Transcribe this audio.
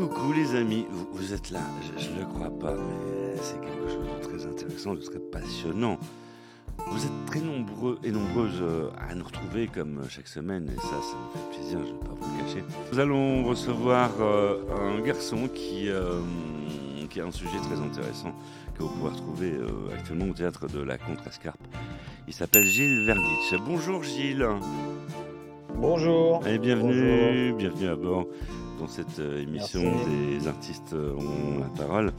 Coucou les amis, vous, vous êtes là, je ne le crois pas, mais c'est quelque chose de très intéressant, de très passionnant. Vous êtes très nombreux et nombreuses euh, à nous retrouver comme chaque semaine, et ça, ça me fait plaisir, je ne vais pas vous le cacher. Nous allons recevoir euh, un garçon qui, euh, qui a un sujet très intéressant que vous pouvez retrouver euh, actuellement au théâtre de la Contrescarpe. Il s'appelle Gilles Verditch. Bonjour Gilles Bonjour. et bienvenue, bienvenue à bord dans cette euh, émission Merci. des artistes euh, ont la parole.